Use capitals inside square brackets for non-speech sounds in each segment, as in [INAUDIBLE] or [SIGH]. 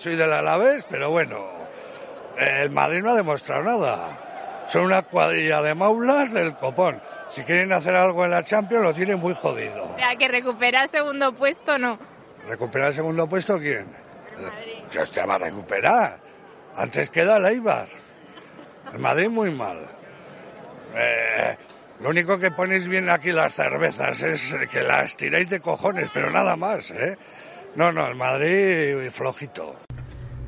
soy del Alavés, pero bueno, el Madrid no ha demostrado nada. Son una cuadrilla de maulas del copón. Si quieren hacer algo en la Champions lo tienen muy jodido. O sea, que recuperar segundo puesto no. ¿Recuperar el segundo puesto quién? ¿Qué hostia va a recuperar? Antes queda el Eibar. El Madrid muy mal. Eh, lo único que ponéis bien aquí las cervezas es que las tiráis de cojones, pero nada más, ¿eh? No, no, el Madrid flojito.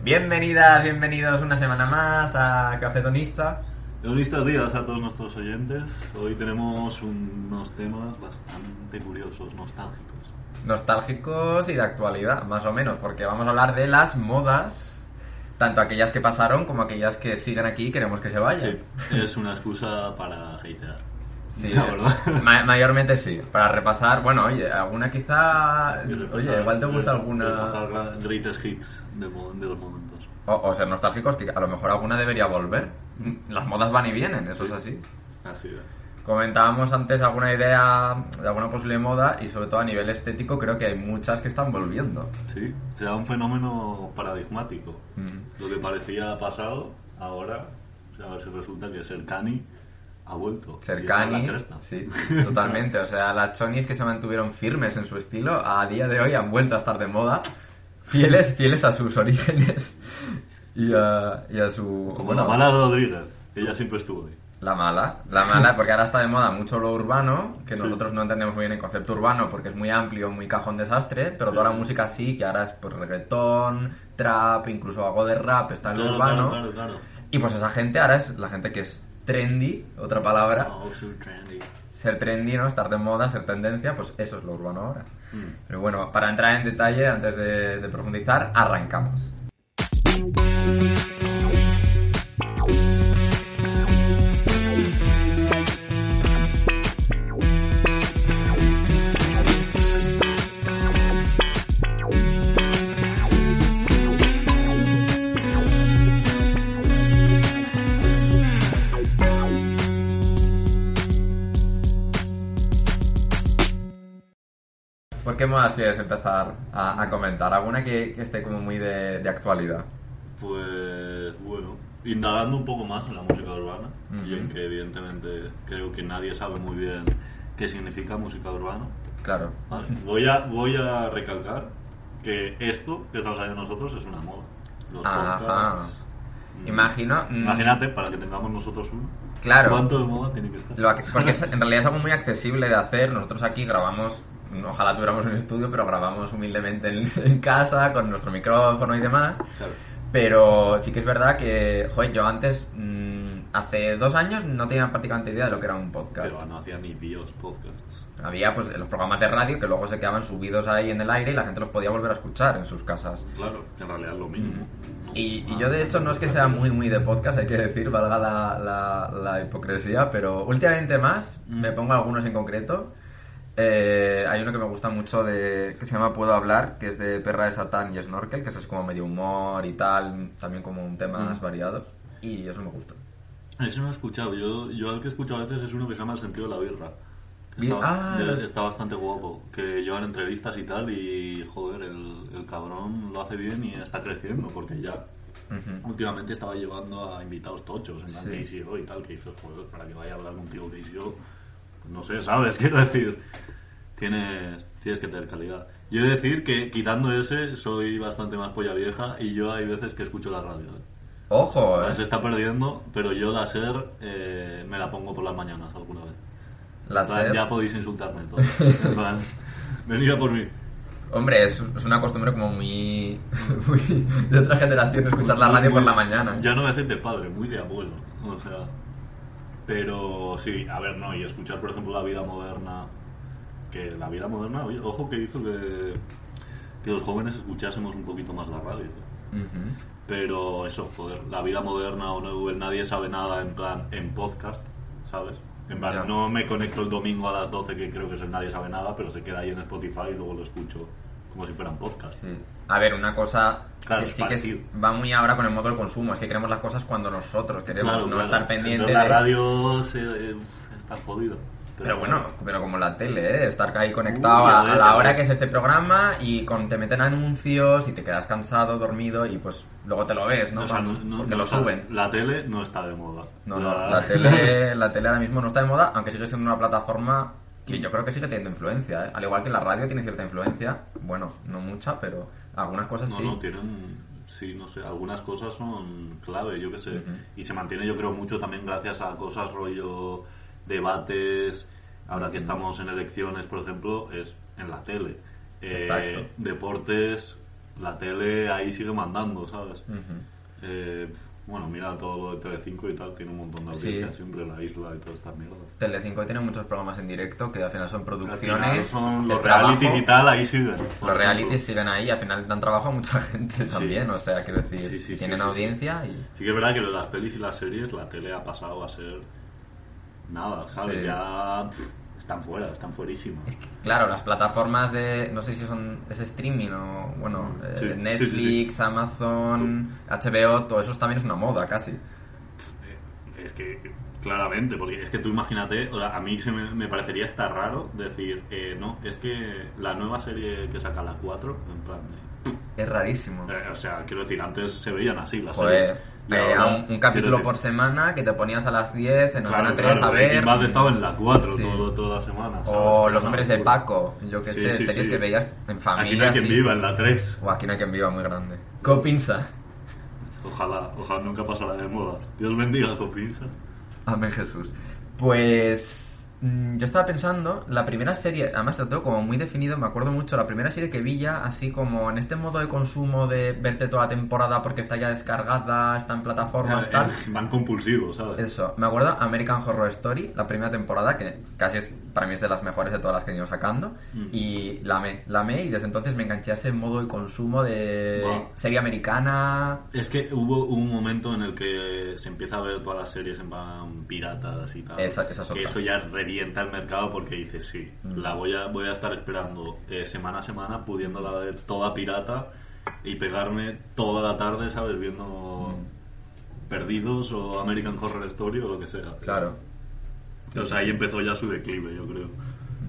Bienvenidas, bienvenidos una semana más a Cafetonista. Buenos días a todos nuestros oyentes. Hoy tenemos unos temas bastante curiosos, nostálgicos. Nostálgicos y de actualidad, más o menos, porque vamos a hablar de las modas, tanto aquellas que pasaron como aquellas que siguen aquí y queremos que se vayan. Sí, es una excusa para hatear. Sí, La verdad. ma- mayormente sí. Para repasar, bueno, oye, alguna quizá. Repasar- Oye, igual te gusta alguna. Repasar greatest hits de, de los momentos. O, o ser nostálgicos, que a lo mejor alguna debería volver. Las modas van y vienen, eso es así. Así es. Comentábamos antes alguna idea de alguna posible moda y sobre todo a nivel estético creo que hay muchas que están volviendo. Sí, se da un fenómeno paradigmático. Mm. Lo que parecía pasado, ahora, o sea, a ver si resulta que ser cani ha vuelto. Cercani, sí, totalmente. O sea, las chonis que se mantuvieron firmes en su estilo, a día de hoy han vuelto a estar de moda, fieles, fieles a sus orígenes y a, y a su... Como la mala Rodríguez, ella siempre estuvo ahí. La mala, la mala, [LAUGHS] porque ahora está de moda mucho lo urbano, que nosotros no entendemos muy bien el concepto urbano porque es muy amplio, muy cajón desastre, pero toda la música sí, que ahora es pues reggaetón, trap, incluso algo de rap, está en lo Claro, urbano. claro, claro, claro. Y pues esa gente ahora es la gente que es trendy, otra palabra. Oh, so trendy. Ser trendy, ¿no? Estar de moda, ser tendencia, pues eso es lo urbano ahora. Mm. Pero bueno, para entrar en detalle, antes de, de profundizar, arrancamos. Qué modas quieres empezar a, a comentar? ¿Alguna que, que esté como muy de, de actualidad? Pues bueno, indagando un poco más en la música urbana y en que evidentemente creo que nadie sabe muy bien qué significa música urbana. Claro. Vale, Voy a, voy a recalcar que esto que estamos haciendo nosotros es una moda. Los Ajá. podcasts. mm, Imagino. mm, Imagínate, para que tengamos nosotros uno. Claro. ¿Cuánto de moda tiene que estar? Lo porque es- en realidad es algo muy accesible de hacer. Nosotros aquí grabamos, ojalá tuviéramos un estudio, pero grabamos humildemente en, [LAUGHS] en casa con nuestro micrófono y demás. Claro. Pero sí que es verdad que, joder, yo antes, mm, hace dos años, no tenía prácticamente idea de lo que era un podcast. Pero no hacía ni bios podcasts. Había pues los programas de radio que luego se quedaban subidos ahí en el aire y la gente los podía volver a escuchar en sus casas. Claro, que en realidad es lo mínimo. ¿no? Y, y yo de hecho no es que sea muy muy de podcast, hay que decir, valga la, la, la hipocresía, pero últimamente más, me pongo algunos en concreto. Eh, hay uno que me gusta mucho de que se llama Puedo hablar, que es de Perra de Satán y Snorkel, que eso es como medio humor y tal, también como un temas variados. Y eso me gusta. Ese no lo he escuchado. Yo, yo al que escucho a veces es uno que se llama El sentido de la birra. Está, ah, de- está bastante guapo. Que llevan entrevistas y tal. Y joder, el, el cabrón lo hace bien y está creciendo. Porque ya Ujú. últimamente estaba llevando a invitados tochos. En plan Sí. Y tal. Que dice, joder, para que vaya a hablar contigo pues no sé, ¿sabes? [LAUGHS] Quiero decir, tienes, tienes que tener calidad. Yo he de decir que quitando ese, soy bastante más polla vieja. Y yo hay veces que escucho la radio. ¿eh? Ojo, eh. Se está perdiendo, pero yo la SER eh, me la pongo por las mañanas alguna vez. La plan, SER. Ya podéis insultarme todos. [LAUGHS] En plan, venid a por mí. Hombre, es, es una costumbre como muy, [LAUGHS] muy de otra generación escuchar la radio por la mañana. Ya no me decir de padre, muy de abuelo. O sea. Pero sí, a ver, no, y escuchar, por ejemplo, la vida moderna. Que la vida moderna, oye, ojo que hizo que, que los jóvenes escuchásemos un poquito más la radio. Pero eso, joder, la vida moderna o no, el nadie sabe nada en plan en podcast, ¿sabes? En plan, no me conecto el domingo a las 12 que creo que es el nadie sabe nada, pero se queda ahí en Spotify y luego lo escucho como si fueran podcast. Sí. A ver, una cosa Claro, que sí que es- va muy ahora con el modo del consumo, es que queremos las cosas cuando nosotros queremos, Claro, no claro. estar pendiente Entonces, de... la radio se, eh, está jodida. Pero bueno, pero como la tele, ¿eh? estar ahí conectado Uy, ya a, la hora ves. que es este programa y con, te meten anuncios y te quedas cansado, dormido y pues luego te lo ves, ¿no? O sea, no- no- Porque no lo está- suben. La tele no está de moda. No, no, la tele, la tele ahora mismo no está de moda, aunque sigue siendo una plataforma que yo creo que sigue teniendo influencia, ¿eh? Al igual que la radio tiene cierta influencia, bueno, no mucha, pero algunas cosas No, sí. no, tienen, sí, no sé, algunas cosas son clave, yo qué sé. Y se mantiene, yo creo, mucho también gracias a cosas rollo debates. Ahora que estamos en elecciones, por ejemplo, es en la tele. Eh, Exacto. Deportes, la tele ahí sigue mandando, ¿sabes? Ujú. Eh, bueno, mira todo lo de Telecinco y tal, tiene un montón de Sí. audiencia siempre la isla y toda esta mierda. Telecinco tiene muchos programas en directo que al final son Al final producciones, son los trabajo. realities y tal, ahí siguen. Los realities siguen ahí al final dan trabajo a mucha [LAUGHS] gente también, o sea, quiero decir, Sí, sí, sí, tienen sí, sí. audiencia y... Sí que es verdad que las pelis y las series, la tele ha pasado a ser nada, ¿sabes? Sí. Ya pff, están fuera, están fuerísimas. Es que, claro, las plataformas de, no sé si son, es streaming o, bueno, eh, Sí, sí, Netflix, sí, Amazon, HBO, todo eso también es una moda casi. Eh, Es que, claramente, porque es que tú imagínate, o sea, a mí se me, me parecería hasta raro decir, eh, no, es que la nueva serie que saca la 4, en plan, Es rarísimo. eh, o sea, quiero decir, antes se veían así las Joder, series. Eh, un, capítulo por semana que te ponías a las 10 en Claro, Antena 3 claro, a ver. Bad estaba en la 4 Sí. todo, toda la semana. ¿sabes? O Los Hombres de. Paco, yo Sí, sé, sí, series que veías en familia. Aquí no hay quien viva en la 3. O aquí no hay quien viva muy grande. Copinsa. Ojalá, ojalá nunca pasara de moda. Dios bendiga tu pinza. Amén Jesús. Pues yo estaba pensando, la primera serie, además lo tengo como muy definido, me acuerdo mucho, la primera serie que vi ya, así como en este modo de consumo de verte toda la temporada porque está ya descargada, está en plataformas, tal. Van compulsivos, ¿sabes? Eso, me acuerdo American Horror Story, la primera temporada, que casi es, para mí es de las mejores de todas las que han ido sacando, Mm. y la amé, la amé y desde entonces me enganché a ese modo de consumo de Wow. serie americana, Es que hubo un momento en el que se empieza a ver todas las series en plan piratas y tal. Esa- esa es que otra. eso ya revienta el mercado porque dices, sí, Mm. la voy a, voy a estar esperando eh, semana a semana pudiéndola ver toda pirata y pegarme toda la tarde, ¿sabes? Viendo Perdidos o American Horror Story o lo que sea. claro. O sea, ahí empezó ya su declive, yo creo.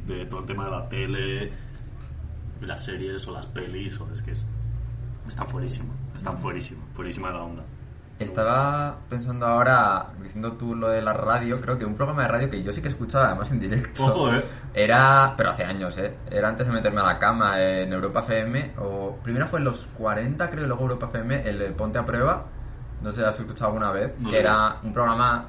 De todo el tema de la tele, las series o las pelis, o es que es, están fuerísimo, están fuerísimo, fuerísima de la onda. Estaba pensando ahora, diciendo tú lo de la radio, creo que un programa de radio que yo sí que escuchaba además en directo. Ojo, eh. Era, pero hace años, ¿eh? Era antes de meterme a la cama en Europa FM, o primero fue en los 40, creo, y luego Europa FM, el de Ponte a Prueba. No sé si has escuchado alguna vez. No que era un programa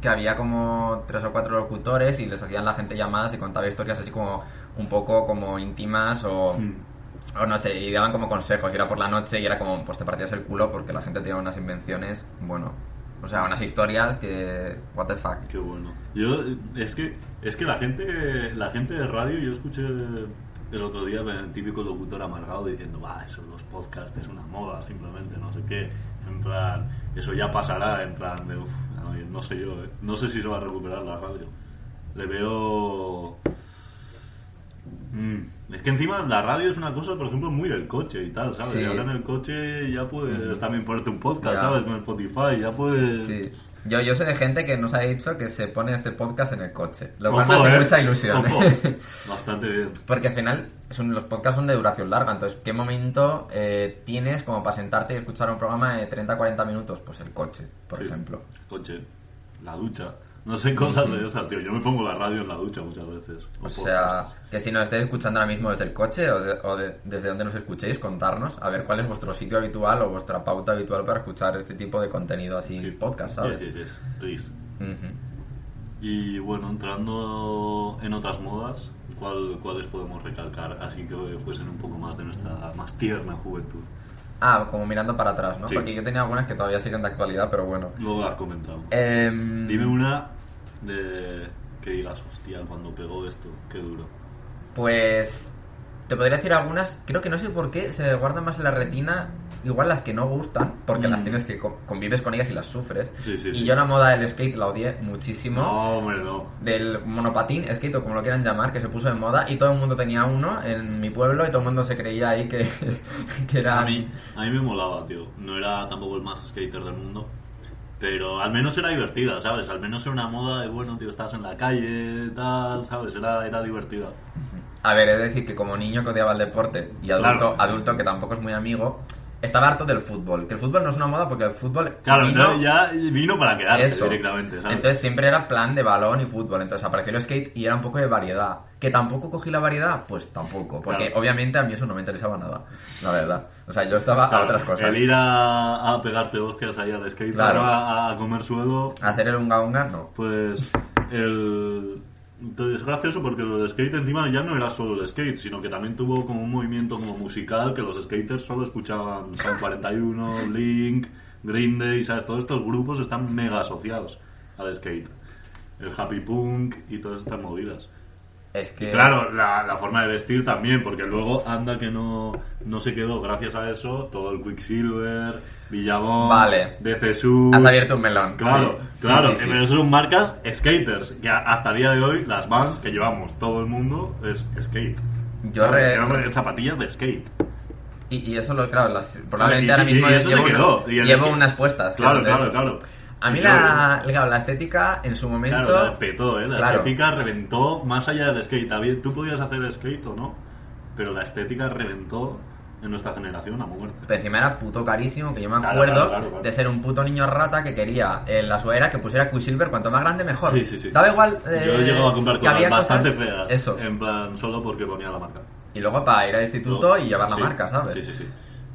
que había como tres o cuatro locutores y les hacían la gente llamadas y contaba historias así como un poco como íntimas o, Mm. O no sé, y daban como consejos. Y era por la noche y era como, pues te partías el culo porque la gente tenía unas invenciones, bueno, o sea, unas historias que, what the fuck. Qué bueno. Yo, es que, es que la gente, la gente de radio, yo escuché el otro día el típico locutor amargado diciendo, va, eso los podcasts es una moda, simplemente, no sé qué. En plan, eso ya pasará, en plan de, no, no sé yo, eh. no sé si se va a recuperar la radio. Le veo... Mm, Es que encima la radio es una cosa, por ejemplo, muy del coche y tal, ¿sabes? Sí. Y ahora en el coche ya puedes también ponerte un podcast, Ya. ¿sabes? Con Spotify, ya puedes... Sí. Yo, yo sé de gente que nos ha dicho que se pone este podcast en el coche, lo cual Ojo, me hace eh. mucha ilusión. Ojo. ¿eh? Bastante bien. Porque al final son, los podcasts son de duración larga, entonces ¿qué momento eh, tienes como para sentarte y escuchar un programa de 30-40 minutos? Pues el coche, por Sí. ejemplo. Coche, la ducha. No sé cosas de esas, tío. Yo me pongo la radio en la ducha muchas veces. O sea, que si nos estáis escuchando ahora mismo desde el coche o, de- o de- desde donde nos escuchéis, contarnos a ver cuál es vuestro sitio habitual o vuestra pauta habitual para escuchar este tipo de contenido así, podcast, ¿sabes? Sí, sí, sí. Please. Ujú. Y bueno, entrando en otras modas, ¿cuál, ¿cuáles podemos recalcar? Así que fuesen un poco más de nuestra más tierna juventud. Ah, como mirando para atrás, ¿no? Sí. Porque yo tenía algunas que todavía siguen de actualidad, pero bueno. Luego las comentamos. Em, Dime una de que digas, hostia, cuando pegó esto, qué duro. Pues te podría decir algunas, creo que no sé por qué se me guardan más en la retina, igual las que no gustan, porque Mm. las tienes que co- convives con ellas y las sufres. Sí, sí, y sí. yo la moda del skate la odié muchísimo. No, hombre, no. Del monopatín, skate o como lo quieran llamar, que se puso de moda y todo el mundo tenía uno en mi pueblo y todo el mundo se creía ahí que, [LAUGHS] que era... A mí, a mí me molaba, tío. No era tampoco el más skater del mundo. Pero al menos era divertida, ¿sabes? Al menos era una moda de, bueno, tío, estás en la calle, tal, ¿sabes? Era, era divertida. A ver, he de decir que como niño que odiaba el deporte y adulto, Claro. adulto que tampoco es muy amigo, estaba harto del fútbol. Que el fútbol no es una moda porque el fútbol. Claro, vino- no, ya vino para quedarse Eso. directamente, ¿sabes? Entonces siempre era plan de balón y fútbol. Entonces apareció el skate y era un poco de variedad. ¿Que tampoco cogí la variedad? Pues tampoco. Porque Claro. obviamente a mí eso no me interesaba nada. La verdad. O sea, yo estaba Claro, a otras cosas. El ir a, a pegarte hostias ahí al skate, Claro. a, a comer suelo, Hacer el unga unga, no. pues el... Entonces es gracioso porque lo del skate encima ya no era solo el skate, sino que también tuvo como un movimiento como musical que los skaters solo escuchaban San 41, Link, Green Day, ¿sabes? Todos estos grupos están mega asociados al skate. El happy punk y todas estas movidas. Es que. Claro, la, la forma de vestir también, porque luego anda que no, no se quedó gracias a eso todo el Quicksilver, Villabón, Vale. de Jesús. Has abierto un melón. Claro, Sí, claro, sí, pero son marcas skaters, que hasta el día de hoy las vans que llevamos todo el mundo es skate. Yo re- zapatillas de skate. Y, y eso lo, claro, las, probablemente y ahora mismo y eso llevo, se quedó. una- Y el llevo unas puestas. Claro, claro, eso. claro. A mí la, claro, la estética en su momento... Claro, la petó, ¿eh? La Claro. estética reventó más allá del skate. Tú podías hacer skate o no, pero la estética reventó en nuestra generación a muerte. Pero encima era puto carísimo, que yo me acuerdo claro, claro, claro. de ser un puto niño rata que quería en la sudadera que pusiera Quicksilver, cuanto más grande mejor. Sí, sí, sí. Daba igual. eh, Yo he llegado a comprar cosas bastante cosas- feas. Eso. En plan, solo porque ponía la marca. Y luego para ir al instituto y llevar la sí, marca, ¿sabes? Sí, sí, sí.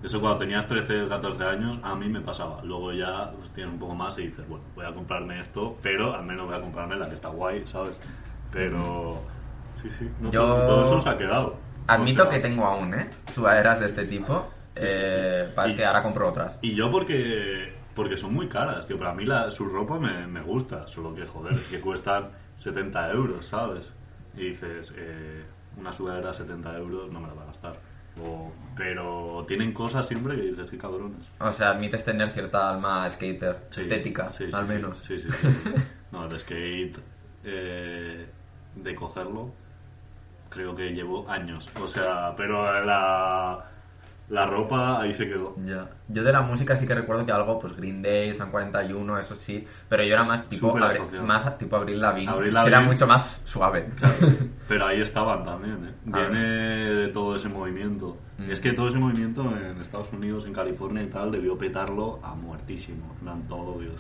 Eso cuando tenías 13 o 14 años, a mí me pasaba. Luego ya pues, tienes un poco más y dices, bueno, voy a comprarme esto, pero al menos voy a comprarme la que está guay, ¿sabes? Pero. Sí, sí. no, Yo- todo, eso se ha quedado. Admito O sea, que tengo aún, ¿eh? Sudaderas de este tipo. Sí, sí, eh, sí. Para Y- que ahora compro otras. Y yo porque porque son muy caras, que para mí la, su ropa me, me gusta, solo que joder, que cuestan 70 euros, ¿sabes? Y dices, eh, una sudadera 70 euros no me la va a gastar. O- pero tienen cosas siempre que dices, qué cabrones. O sea, admites tener cierta alma skater, Sí, estética, sí, al sí, menos. Sí, sí, sí. [LAUGHS] No, el skate, eh, de cogerlo, creo que llevo años. O sea, pero la, la ropa ahí se quedó. Ya. Yo de la música sí que recuerdo que algo, pues Green Day, San 41, eso sí, pero yo era más tipo, Abri- más tipo Abril Lavigne, Avril que era mucho más suave. [LAUGHS] Pero ahí estaban también, ¿eh? Viene de todo ese movimiento. Mm. Es que todo ese movimiento en Estados Unidos, en California y tal, debió petarlo a muertísimo. En plan, todo, Dios.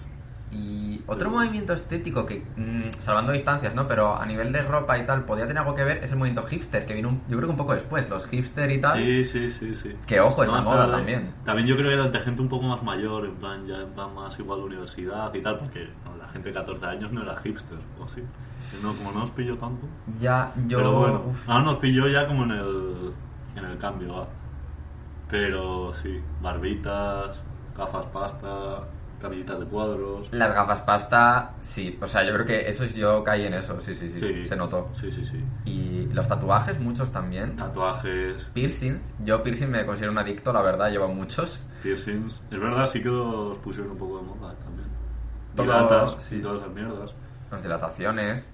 Y otro movimiento estético que, mm, salvando distancias, ¿no? Pero a nivel de ropa y tal, podía tener algo que ver, es el movimiento hipster, que vino, un- yo creo que un poco después, los hipster y tal. Sí, sí, sí, sí. Que ojo, esa hasta moda también. También yo creo que era de gente un poco más mayor, en plan, ya en plan más igual de universidad y tal, porque no, la gente de 14 años no era hipster, o sí. No, como no nos pilló tanto. Ya, yo... Pero bueno, uf. ahora nos pilló ya como en el, en el cambio, va. Pero sí, barbitas, gafas pasta, camisetas de cuadros. Las gafas pasta, sí. O sea, yo creo que eso es, yo caí en eso, sí, sí, sí, se notó. Sí, sí, sí. Y los tatuajes, muchos también. Tatuajes, Piercings, yo piercing me considero un adicto, la verdad, llevo muchos. piercings. Es verdad, sí que los pusieron un poco de moda también. Dilatas sí. y todas esas mierdas. Las dilataciones.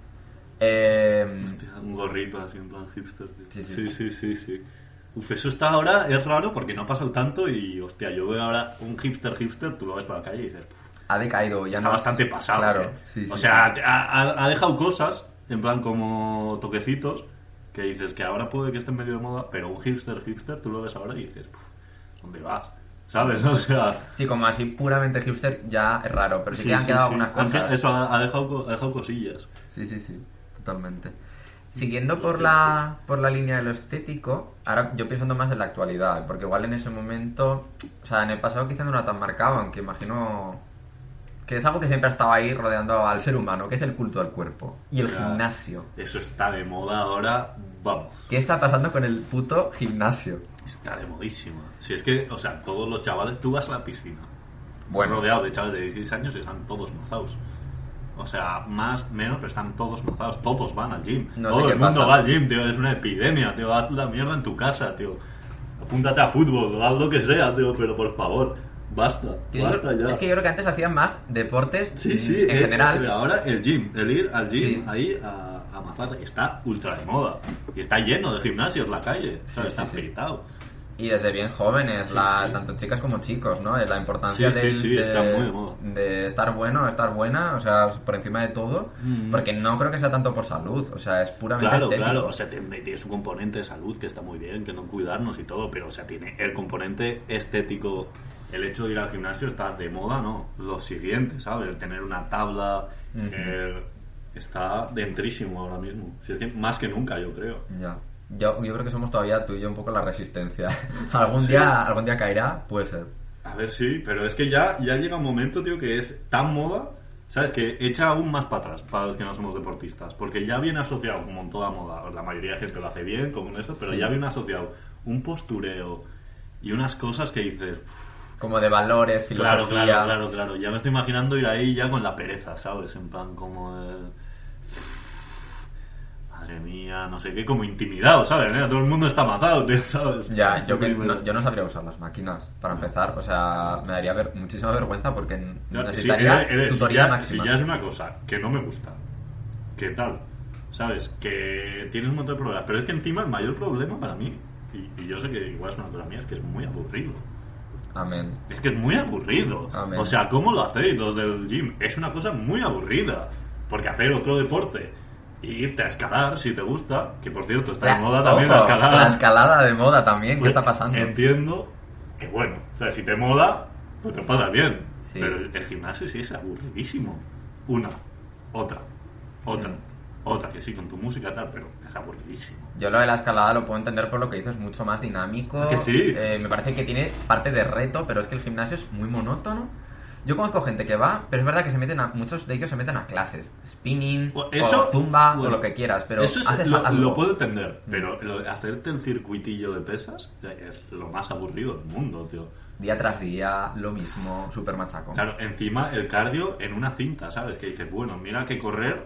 Eh, Hostia, un gorrito así en plan hipster. tío. Sí, sí. sí, sí, sí, sí. Uf, eso está ahora, es raro porque no ha pasado tanto y, hostia, yo veo ahora un hipster hipster, tú lo ves por la calle y dices, "Puf, ha decaído, ya está no es- bastante pasado. Claro, ¿eh? sí, sí. o sea, sí. ha, dejado cosas, en plan como toquecitos, que dices que ahora puede que esté en medio de moda, pero un hipster hipster, tú lo ves ahora y dices, "Puf, ¿dónde vas? ¿Sabes? [LAUGHS] O sea... Sí, como así puramente hipster ya es raro, pero sí, sí, que han sí, quedado algunas cosas. Eso ha, dejado, ha dejado cosillas. Sí, sí, sí, totalmente. Siguiendo por la, por la línea de lo estético, ahora yo pensando más en la actualidad, porque igual en ese momento, o sea, en el pasado quizá no era tan marcado, aunque imagino que es algo que siempre ha estado ahí rodeando al ser humano, que es el culto al cuerpo y el gimnasio. Eso está de moda ahora, vamos. ¿Qué está pasando con el puto gimnasio? Está de modísima. Si es que, o sea, todos los chavales, tú vas a la piscina. Bueno. Rodeado de chavales de 16 años y están todos mozados. O sea, más, menos, pero están todos mozados. Todos van al gym. No Todo el mundo pasa. va al gym, tío. Es una epidemia, tío. Haz la mierda en tu casa, tío. Apúntate a fútbol, haz lo que sea, tío. Pero por favor, basta. Basta ya. Es que yo creo que antes hacían más deportes Sí, sí, en eh, general. eh, ahora el gym, el ir al gym Sí. ahí a, a mazar, está ultra de moda. Y está lleno de gimnasios la calle. O sea, Sí, está petado. Y desde bien jóvenes, Sí, la, sí. tanto chicas como chicos, ¿no? La importancia Sí, sí, del- sí, de, está muy de estar bueno, estar buena, o sea, por encima de todo, Mm. porque no creo que sea tanto por salud, o sea, es puramente Claro, estético. claro, o sea, tiene, tiene su componente de salud que está muy bien, que no cuidarnos y todo, pero o sea, tiene el componente estético, el hecho de ir al gimnasio está de moda, ¿no? Lo siguiente, ¿sabes? El tener una tabla, el- está dentrísimo ahora mismo. Si es que más que nunca, yo creo. Ya. Yo, yo creo que somos todavía tú y yo un poco la resistencia. [LAUGHS] algún Sí. día algún día caerá, puede ser. A ver, sí, pero es que ya, ya llega un momento, tío, que es tan moda, ¿sabes? Que echa aún más para atrás para los que no somos deportistas. Porque ya viene asociado, como en toda moda, la mayoría de gente lo hace bien, como en esto, pero Sí. ya viene asociado un postureo y unas cosas que dices, "Uf, Como de valores, claro, filosofía. claro, claro, claro. Ya me estoy imaginando ir ahí ya con la pereza, ¿sabes? En plan, como el... No sé qué, como intimidado, ¿sabes? Todo el mundo está matado, tío, ¿sabes? Ya, yo, que no, yo no sabría usar las máquinas para empezar. O sea, me daría ver- muchísima vergüenza porque Ya, necesitaría si, ya, máxima. si ya es una cosa que no me gusta, ¿qué tal? ¿Sabes? Que tienes un montón de problemas. Pero es que encima el mayor problema para mí, y, y yo sé que igual es una cosa mía, es que es muy aburrido. Amén. Es que es muy aburrido. Amén. O sea, ¿cómo lo hacéis los del gym? Es una cosa muy aburrida. Porque hacer otro deporte y irte a escalar, si te gusta, que por cierto está La- de moda también ojo, la escalada. La escalada de moda también, ¿qué Pues está pasando? Entiendo que bueno, o sea, si te mola, pues te pasa bien. Sí. Pero el, el gimnasio sí es aburridísimo. Una, otra, otra, Sí. otra, que sí, con tu música tal, pero es aburridísimo. Yo lo de la escalada lo puedo entender por lo que dices, mucho más dinámico. ¿A que sí? Eh, me parece que tiene parte de reto, pero es que el gimnasio es muy monótono. Yo conozco gente que va, pero es verdad que se meten a, muchos de ellos se meten a clases, spinning, eso, o zumba, bueno, o lo que quieras, pero eso es- haces lo, algo. lo puedo entender, pero lo hacerte el circuitillo de pesas es lo más aburrido del mundo, tío. Día tras día, lo mismo, súper machaco. Claro, encima el cardio en una cinta, ¿sabes? Que dices, bueno, mira que correr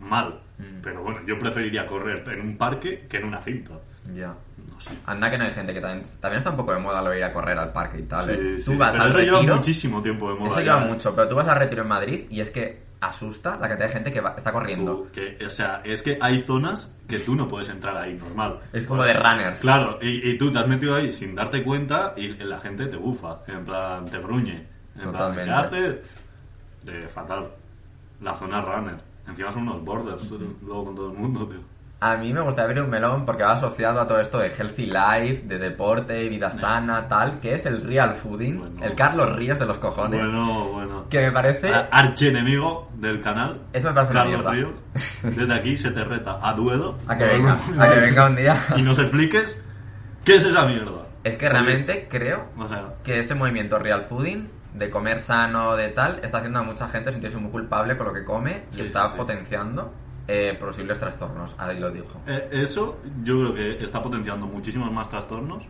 mal, Mm. pero bueno, yo preferiría correr en un parque que en una cinta. Ya. No sé. Anda que no hay gente que también, también está un poco de moda lo de ir a correr al parque y tal. ¿eh? Sí, tú sí, vas pero al eso retiro. lleva muchísimo tiempo de moda. Eso lleva ¿eh? mucho, pero tú vas al retiro en Madrid y es que asusta la cantidad de gente que va- está corriendo. Tú, que, o sea, es que hay zonas que tú no puedes entrar ahí, normal. Es como de runners. Claro, y, y tú te has metido ahí sin darte cuenta y la gente te bufa, en plan, te gruñe. En Totalmente. plan, ¿qué haces? De fatal. La zona runner. Encima son unos borders, luego con todo el mundo, tío. A mí me gustaría abrir un melón porque va asociado a todo esto de healthy life, de deporte, vida sana, tal, que es el real fooding, Bueno. el Carlos Ríos de los cojones. Bueno, bueno. Que me parece... Archienemigo del canal. Eso me parece Carlos. Ríos. Desde aquí se te reta a duelo. A que venga, a que venga un día. Y nos expliques qué es esa mierda. Es que realmente creo O sea, que ese movimiento real fooding, de comer sano, de tal, está haciendo a mucha gente sentirse muy culpable con lo que come y Sí, está sí. potenciando eh, posibles trastornos. Ahí lo dijo. eh, eso yo creo que está potenciando muchísimos más trastornos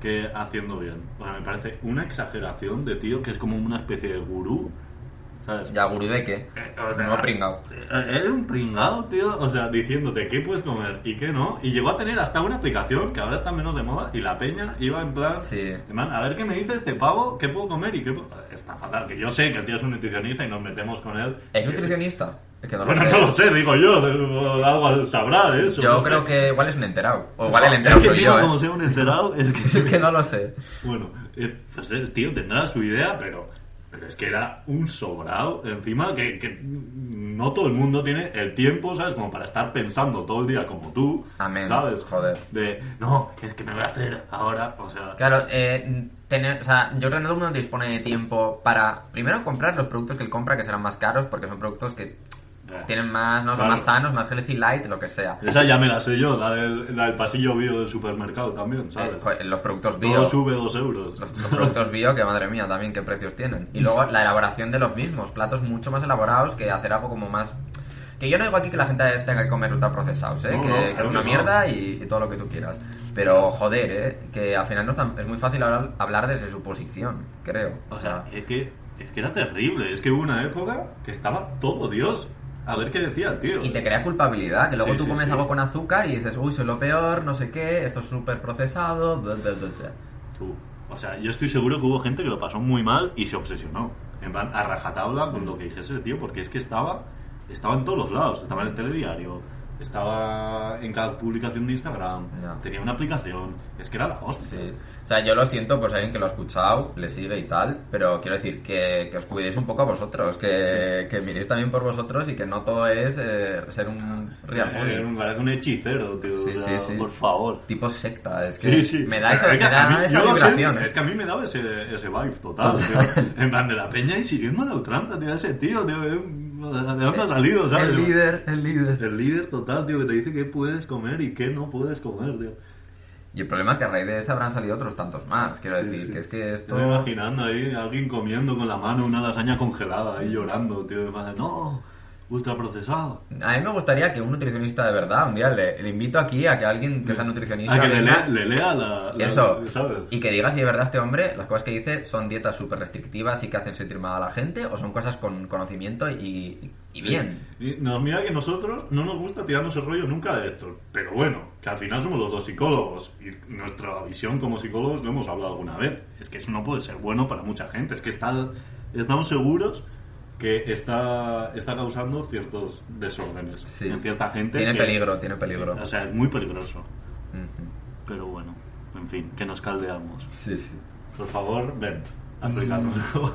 que haciendo bien. O sea, me parece una exageración de tío que es como una especie de gurú. ¿Sabes? ¿Ya gurú de qué? Eh, o sea, No pringao. eh, Eres un pringado, tío. O sea, diciéndote qué puedes comer y qué no. Y llegó a tener hasta una aplicación que ahora está menos de moda. Y la peña iba en plan. Sí. plan, a ver qué me dice este pavo, qué puedo comer y qué puedo... Está fatal. Que yo sé que el tío es un nutricionista y nos metemos con él. ¿Es nutricionista? Es que no lo Bueno, sé. no lo sé, digo yo. Algo sabrá de eso. Yo no creo sé. que igual es un enterado. O igual el enterado Es que, soy tío, yo, como ¿eh? sea un enterado, es que... [LAUGHS] Es que no lo sé. Bueno, eh, el tío tendrá su idea, pero, pero es que era un sobrado. Encima que, que no todo el mundo tiene el tiempo, ¿sabes? Como para estar pensando todo el día como tú. Amén, ¿Sabes? joder. De, no, es que me voy a hacer ahora, o sea... Claro, eh, tener, o sea, yo creo que no todo el mundo dispone de tiempo para, primero, comprar los productos que él compra, que serán más caros, porque son productos que eh, tienen más, no, son Claro. más sanos, más healthy light, lo que sea. Esa ya me la sé yo, la del, la del pasillo bio del supermercado también, ¿sabes? Eh, joder, los productos bio. Todo sube dos euros. Los, los productos bio, que madre mía, también qué precios tienen. Y luego la elaboración de los mismos, platos mucho más elaborados que hacer algo como más... Que yo no digo aquí que la gente tenga que comer ultraprocesados, ¿eh? No, que, no, que es una mierda y, y todo lo que tú quieras. Pero joder, ¿eh? Que al final no es, tan- es muy fácil hablar, hablar desde su posición, creo. O sea, es que, es que era terrible. Es que hubo una época que estaba todo Dios. A ver qué decía el tío. Y te crea culpabilidad, que luego Sí, tú sí, comes sí. algo con azúcar y dices, uy, soy lo peor, no sé qué, esto es súper procesado, bla, bla, bla, bla. Tú. O sea, yo estoy seguro que hubo gente que lo pasó muy mal y se obsesionó. En plan, a rajatabla con lo que dijese ese tío, porque es que estaba, estaba en todos los lados. Estaba en el telediario, estaba en cada publicación de Instagram, tenía una aplicación, es que era la hostia. Sí. O sea, yo lo siento por si alguien que lo ha escuchado, le sigue y tal, pero quiero decir que, que os cuidéis un poco a vosotros, que, que miréis también por vosotros y que no todo es eh, ser un real Eh, me parece un hechicero, tío. Sí, o sea, sí, sí. Por favor. Tipo secta, es que me da, esa, Es me da mí- esa sé, vibración. ¿eh? Es que a mí me daba ese, ese vibe total, tío. [LAUGHS] En plan, de la peña insiguiendo a la ultranza, tío. Ese tío, tío. ¿De de dónde ha salido, sabes? El líder, el líder. El líder total, tío, que te dice qué puedes comer y qué no puedes comer, tío. Y el problema es que a raíz de ese habrán salido otros tantos más. Quiero decir, Sí. que es que esto... Estoy imaginando ahí a alguien comiendo con la mano una lasaña congelada, ahí llorando, tío. No, ultraprocesada. A mí me gustaría que un nutricionista de verdad, un día le, le invito aquí a que alguien que sea nutricionista... A que le lea, le lea la, la- Eso, ¿sabes? y que diga si de verdad este hombre, las cosas que dice son dietas súper restrictivas y que hacen sentir mal a la gente, o son cosas con conocimiento y, y bien. Y nos mira que nosotros no nos gusta tirarnos el rollo nunca de esto. Pero bueno, que al final somos los dos psicólogos. Y nuestra visión como psicólogos lo hemos hablado alguna vez. Es que eso no puede ser bueno para mucha gente. Es que está, estamos seguros que está, está causando ciertos desórdenes Sí. en cierta gente. Tiene que- peligro, tiene peligro. O sea, es muy peligroso. Pero bueno, en fin, que nos caldeamos. Sí, sí. Por favor, ven, explicarnos. Mm.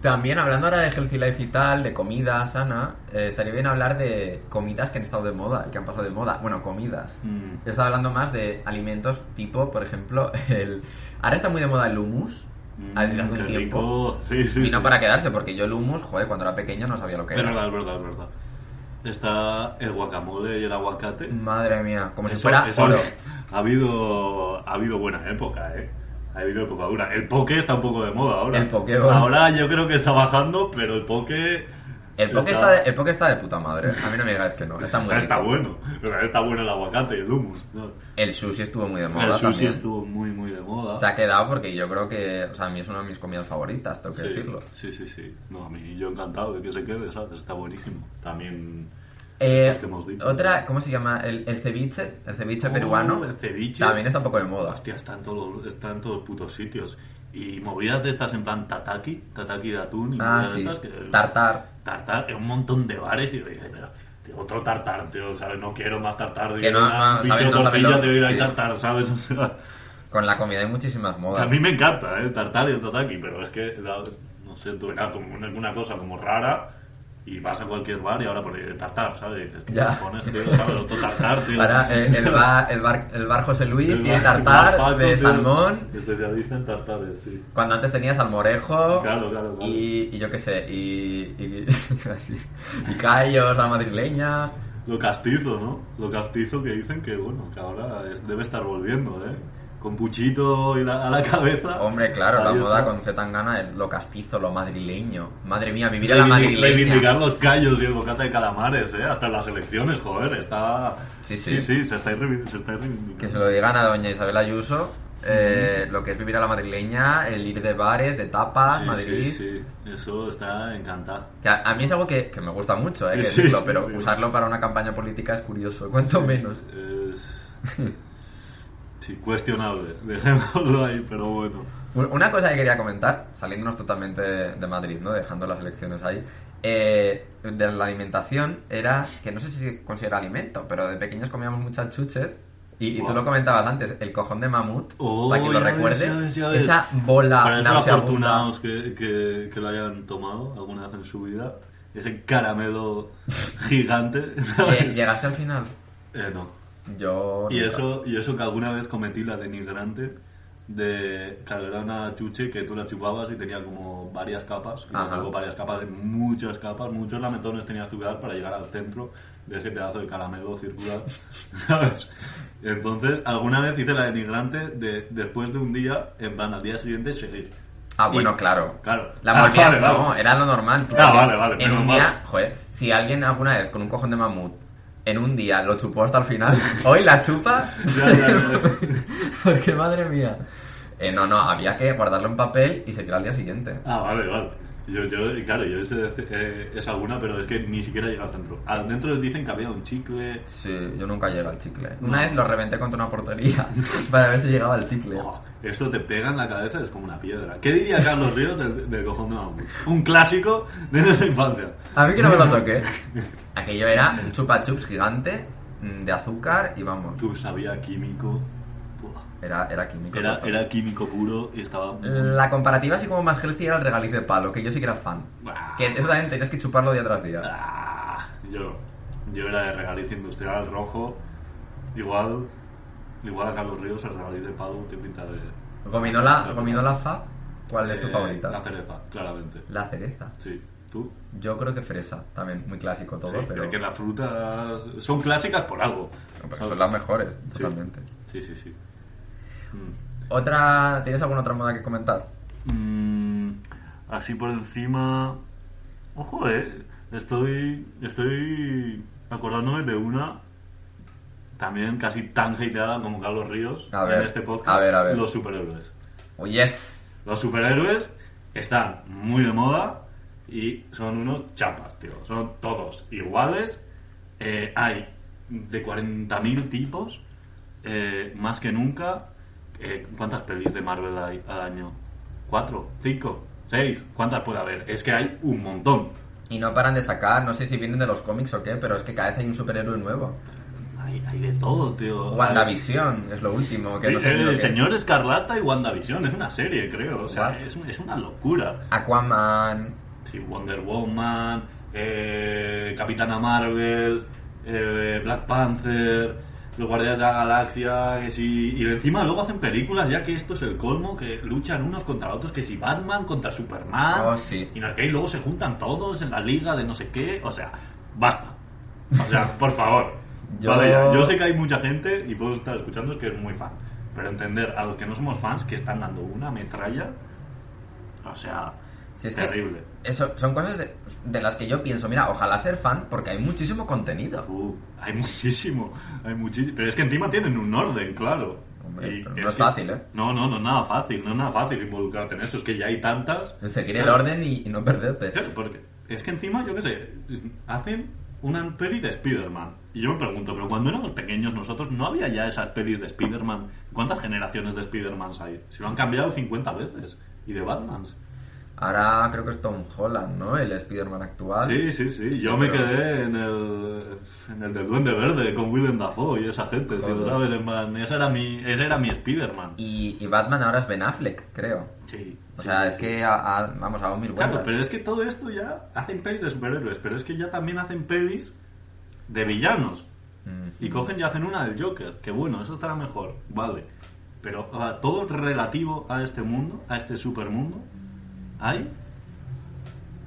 También hablando ahora de healthy life y tal, de comida sana, eh, estaría bien hablar de comidas que han estado de moda que han pasado de moda. Bueno, comidas. Mm. Hablando más de alimentos tipo, por ejemplo, [LAUGHS] el... Ahora está muy de moda el hummus. Mm, un qué tiempo. Sí, sí, Vino sí. para quedarse, porque yo el hummus, joder, cuando era pequeño no sabía lo que era. es verdad, es verdad. Está el guacamole y el aguacate. Madre mía, como si Eso- fuera eso oro. [LAUGHS] Ha habido, ha habido buena época, ¿eh? Ha habido época dura. El poke está un poco de moda ahora. El poke, bueno. Ahora yo creo que está bajando, pero el poke... El poke está, de, el poke está de puta madre. A mí no me digáis que no. Está muy está bueno. Pero Está bueno el aguacate y el hummus. ¿no? El sushi estuvo muy de moda El sushi también. estuvo muy, muy de moda. Se ha quedado porque yo creo que... O sea, a mí es una de mis comidas favoritas, tengo que sí, decirlo. sí, sí, sí. No, a mí yo encantado de que se quede, ¿sabes? Está buenísimo. También... Eh, Estas que hemos dicho. otra, ¿cómo se llama? El, el ceviche, el ceviche Oh, peruano. el ceviche. También está un poco de moda. Hostia, está en, todos, está en todos putos sitios. Y movidas de estas en plan tataki, tataki de atún y Ah, movidas de sí. estas que... Tartar. Tartar, en un montón de bares, tío, dice, pero... tío, otro tartar, tío, ¿sabes? No quiero más tartar. Que no, no, pinche. No tortilla, lo- te voy a ir sí. tartar, ¿sabes? [LAUGHS] O sea, Con la comida hay muchísimas a modas. mí me encanta, ¿eh? El tartar y el tataki, pero es que, no sé, tú era como una, una cosa como rara y vas a cualquier bar y ahora por el tartar, ¿sabes? Y dices, ¿qué Ya. cojones, tío? ¿Sabes? Otro tartar, tío. Ahora, eh, el, [LAUGHS] bar, el, bar, el bar José Luis El tiene tartar Paco, de tío, salmón. Especialista en tartares, sí. Cuando antes tenías salmorejo Claro, claro, claro. Y, y yo qué sé, y, y, [LAUGHS] y callos, la madrileña. Lo castizo, ¿no? Lo castizo que dicen que, bueno, que ahora es- debe estar volviendo, ¿eh? Con puchito y la- a la cabeza. Hombre, claro, la moda está. con Zetangana es lo castizo, lo madrileño. Madre mía, vivir a la madrileña. Reivindicar los callos y el bocata de calamares, ¿eh? Hasta en las elecciones, joder, está... Sí, sí. Sí, se está, se está reivindicando. Que se lo digan a doña Isabel Ayuso, eh, lo que es vivir a la madrileña, el ir de bares, de tapas, Sí, Madrid. sí, sí, eso está encantado. Que a, a mí es algo que, que me gusta mucho, eh, que Sí, decirlo, sí, pero sí. usarlo para una campaña política es curioso, cuanto menos. Es... Sí, cuestionable, [LAUGHS] dejémoslo ahí, pero bueno. Una cosa que quería comentar, saliéndonos totalmente de Madrid, ¿no? dejando las elecciones ahí, eh, de la alimentación era que no sé si se considera alimento, pero de pequeños comíamos muchas chuches. Y, y tú lo comentabas antes, el cojón de mamut, Oh, para quien lo ya ves, recuerde, ya ves, ya ves. esa bola Para esos afortunados que, que, que lo hayan tomado alguna vez en su vida, ese caramelo [LAUGHS] gigante. Eh. ¿Llegaste al final? Eh, no. Yo... Y eso, y eso que alguna vez cometí la denigrante de claro, era una chuche que tú la chupabas y tenía como varias capas, y luego varias capas, muchas capas, muchos lametones tenías que dar para llegar al centro de ese pedazo de caramelo circular, [LAUGHS] ¿sabes? Entonces, alguna vez hice la denigrante de después de un día, en plan, al día siguiente seguir. Ah, Y- bueno, claro. Claro. La Ah, volvía- vale, vale. no, era lo normal. Ah, vale, vale, En un día, joder, si alguien alguna vez con un cojón de mamut en un día lo chupó hasta el final, [LAUGHS] hoy la chupa. Ya, ya, ya. [LAUGHS] porque madre mía. Eh, no, no, había que guardarlo en papel y seguir al día siguiente. Ah, vale, vale. Yo, yo, claro, yo hice eh, esa alguna, pero es que ni siquiera llegué al centro. Al dentro dicen que había un chicle. Sí, yo nunca llegué al chicle. Una vez lo reventé contra una portería [LAUGHS] para ver si llegaba el chicle. Oh, esto te pega en la cabeza, es como una piedra. ¿Qué diría Carlos Ríos del, del cojón de mamut? Un clásico de nuestra infancia. A mí que no me lo [LAUGHS] toque. Aquello era un chupa chups gigante mm, de azúcar y vamos. Tú sabía químico. Era, era químico. Era, era químico puro y estaba. La comparativa así como más healthy era el regaliz de palo, que yo sí que era fan. Que eso también tenías que chuparlo día tras día. Ah, yo, yo era de regaliz industrial rojo. Igual, igual a Carlos Ríos el regaliz de palo que pinta de. Gominola, gominola fa, ¿cuál es tu Eh, favorita? La cereza, claramente. La cereza. Sí, tú. Yo creo que fresa, también, muy clásico todo, Sí, pero... que las frutas son clásicas por algo. No, pero son las mejores, Sí. totalmente. Sí, sí, sí. Otra, ¿Tienes alguna otra moda que comentar? Mm, así por encima. Ojo, eh. Estoy. Estoy acordándome de una. También casi tan hateada como Carlos Ríos A ver, en este podcast. a ver, a ver. Los superhéroes. Oh, yes. Los superhéroes están muy de moda y son unos chapas, tío. Son todos iguales. Eh, hay de 40.000 tipos, eh, más que nunca. Eh, ¿Cuántas pelis de Marvel hay al año? ¿Cuatro? ¿Cinco? ¿Seis? ¿Cuántas puede haber? Es que hay un montón. Y no paran de sacar, no sé si vienen de los cómics o qué, pero es que cada vez hay un superhéroe nuevo. Hay, hay de todo, tío. WandaVision es lo último, que no sé Eh, el que es. señor Escarlata y WandaVision es una serie, creo. O sea, es, es una locura. Aquaman, Sí, Wonder Woman, eh, Capitana Marvel, eh, Black Panther, los Guardianes de la Galaxia, que sí, y encima luego hacen películas, ya que esto es el colmo, que luchan unos contra otros, que si Batman contra Superman, Oh, sí. y no que y luego se juntan todos en la liga de no sé qué, o sea, basta. O sea, [LAUGHS] por favor. Yo- Vale, ya, yo sé que hay mucha gente, y puedo estar escuchando, es que es muy fan, pero entender a los que no somos fans que están dando una metralla, o sea, Si es terrible. Eso son cosas de, de las que yo pienso, mira, ojalá ser fan porque hay muchísimo contenido. Uh, hay muchísimo, hay muchísimo. Pero es que encima tienen un orden, claro. Hombre, pero no es fácil, ¿eh? No, no, no es nada fácil, no es nada fácil involucrarte en eso. Es que ya hay tantas. Seguir el orden y, y no perderte. Claro, porque es que encima, yo qué sé, hacen una peli de Spider-Man. Y yo me pregunto, pero cuando éramos pequeños nosotros, ¿no había ya esas pelis de Spider-Man? ¿Cuántas generaciones de Spider-Man hay? Si lo han cambiado 50 veces. Y de Batmans. Ahora creo que es Tom Holland, ¿no? El Spider-Man actual. Sí, sí, sí. Yo Sí, me pero- quedé en el, en el del Duende Verde con Willem Dafoe y esa gente, tío. ¿sabes? Ese era mi, ese era mi Spider-Man. Y, y Batman ahora es Ben Affleck, creo. Sí. O sí, sea, sí, es que vamos, ha dado mil vueltas. Claro, pero es que todo esto ya hacen pelis de superhéroes, pero es que ya también hacen pelis de villanos. Mm. Y cogen y hacen una del Joker, que bueno, eso estará mejor, vale. Pero todo relativo a este mundo, a este supermundo, hay,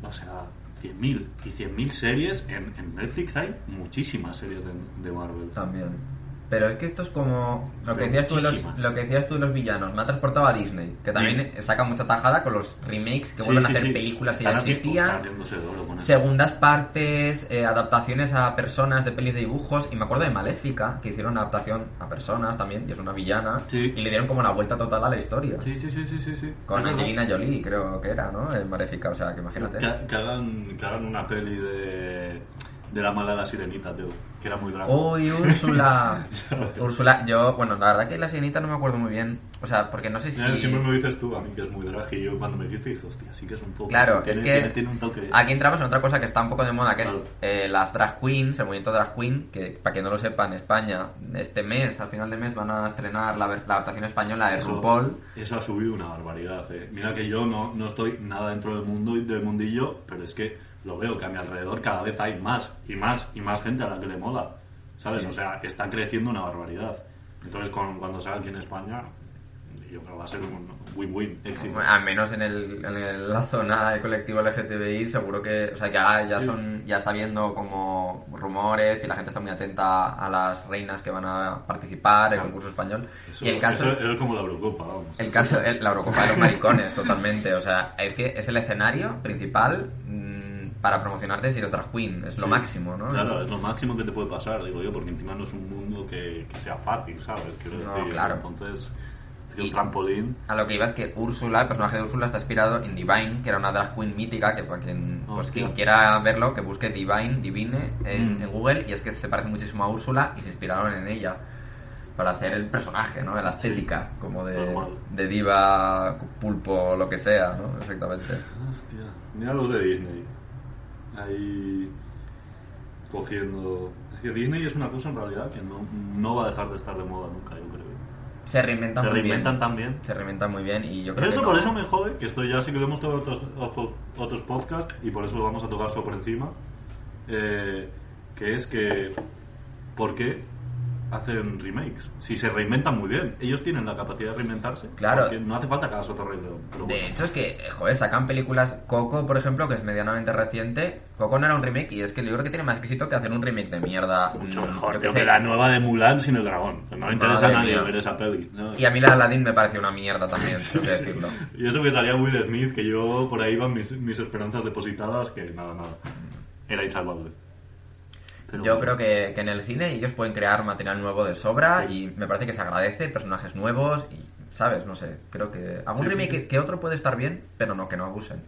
o sea, 100.000 y 100.000 series. En, en Netflix hay muchísimas series de, de Marvel. También. Pero es que esto es como lo que decías tú de los, muchísimas. lo que decías tú de los villanos. Me ha transportado a Disney, que también saca mucha tajada con los remakes que Sí, vuelven sí, a hacer películas que ya existían. Segundas partes, eh, adaptaciones a personas de pelis de dibujos. Y me acuerdo de Maléfica, que hicieron una adaptación a personas también, y es una villana. Y le dieron como la vuelta total a la historia. Sí, sí, sí, sí, sí. Con. Angelina Jolie, creo que era, ¿no? En Maléfica, o sea, que imagínate. Que, que hagan, que hagan una peli de, de la mala de la sirenita, tío. Que era muy drama. Uy, Úrsula. [LAUGHS] Úrsula, yo, bueno, la verdad que la sirenita no me acuerdo muy bien. O sea, porque no sé si. Ya, Siempre me dices tú a mí que es muy drag y yo cuando me dijiste dije, hostia, sí que es un poco. Claro, tiene, es que tiene, tiene un toque. aquí entramos en otra cosa que está un poco de moda, que es eh, las drag queens, el movimiento drag queen, que para quien no lo sepa, en España, este mes, al final de mes, van a estrenar la, la adaptación española de Eso, RuPaul. eso ha subido una barbaridad. eh. Mira que yo no, no estoy nada dentro del mundo y del mundillo, pero es que lo veo que a mi alrededor cada vez hay más y más y más gente a la que le mola. ¿Sabes? Sí. O sea, está creciendo una barbaridad. Entonces, con- cuando salga aquí en España, yo creo que va a ser un win-win, éxito. Al menos en, el, en el- la zona del colectivo LGTBI, seguro que, o sea, ya, ya Sí. son, ya está viendo como rumores y la gente está muy atenta a las reinas que van a participar en el concurso español. Eso, y el caso eso es, es como la Eurocopa, vamos. El caso, el- la Eurocopa de los maricones, totalmente. O sea, es que es el escenario principal para promocionarte eres drag queen. Es lo Sí. máximo, ¿no? Claro, es lo máximo que te puede pasar, digo yo, porque encima no es un mundo que, que sea fácil, ¿sabes? Quiero No, decir, claro. entonces, un trampolín. A lo que iba es que Úrsula, el personaje de Úrsula está inspirado en Divine, que era una drag queen mítica, que para quien, pues, Hostia. quien quiera verlo, que busque Divine, Divine en, Mm. en Google, y es que se parece muchísimo a Úrsula y se inspiraron en ella para hacer el personaje, ¿no? De la estética, como de, de diva, pulpo, lo que sea, ¿no? Exactamente. Hostia, mira los de Disney. Ahí cogiendo. que Disney es una cosa en realidad que no, no va a dejar de estar de moda nunca, yo creo. Se reinventan Se muy reinventan bien. también. Se reinventan muy bien y yo Pero creo eso que por eso me jode, que esto ya sí que lo hemos tocado otros podcasts y por eso lo vamos a tocar solo por encima. eh, que es que, ¿por qué hacen remakes? Si se reinventan muy bien, ellos tienen la capacidad de reinventarse. Claro. no hace falta Rey León. pero De hecho, es que, joder, sacan películas. Coco, por ejemplo, que es medianamente reciente. Coco no era un remake y es que yo creo que tiene más éxito que hacer un remake de mierda. Mucho mm, mejor yo que la nueva de Mulan sin el dragón. No me interesa Madre a nadie mía. ver esa peli. ¿no? Y a mí la Aladdin me pareció una mierda también, [LAUGHS] tengo que decirlo. Y eso que salía Will Smith, que yo por ahí iban mis, mis esperanzas depositadas, que nada, nada. Era insalvable. Pero Yo bueno. creo que, que en el cine ellos pueden crear material nuevo de sobra y me parece que se agradece, personajes nuevos y, ¿sabes? No sé, creo que algún Sí, remake sí. Que, que otro puede estar bien, pero no, que no abusen.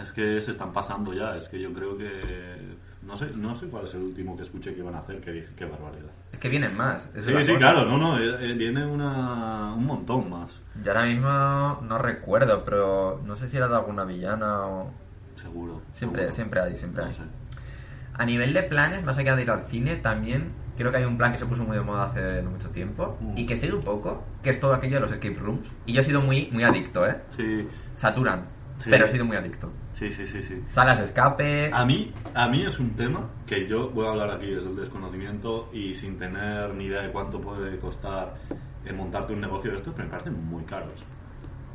Es que se están pasando ya, es que yo creo que... No sé, no sé cuál es el último que escuché que iban a hacer, que dije, qué barbaridad. Es que vienen más. Sí, sí, cosa. claro, no, no, eh, eh, viene una, un montón más, Yo ahora mismo no recuerdo, pero no sé si era de alguna villana o... seguro. Siempre, seguro. siempre hay, siempre No hay. sé. A nivel de planes, más allá de ir al cine, también creo que hay un plan que se puso muy de moda hace no mucho tiempo Mm. y que sigue un poco, que es todo aquello de los escape rooms. Y yo he sido muy, muy adicto, ¿eh? Sí, Saturan, Sí. pero he sido muy adicto. sí, sí, sí, sí. Salas de escape... A mí, a mí es un tema que yo voy a hablar aquí desde el desconocimiento y sin tener ni idea de cuánto puede costar eh, montarte un negocio de estos, pero me parecen muy caros.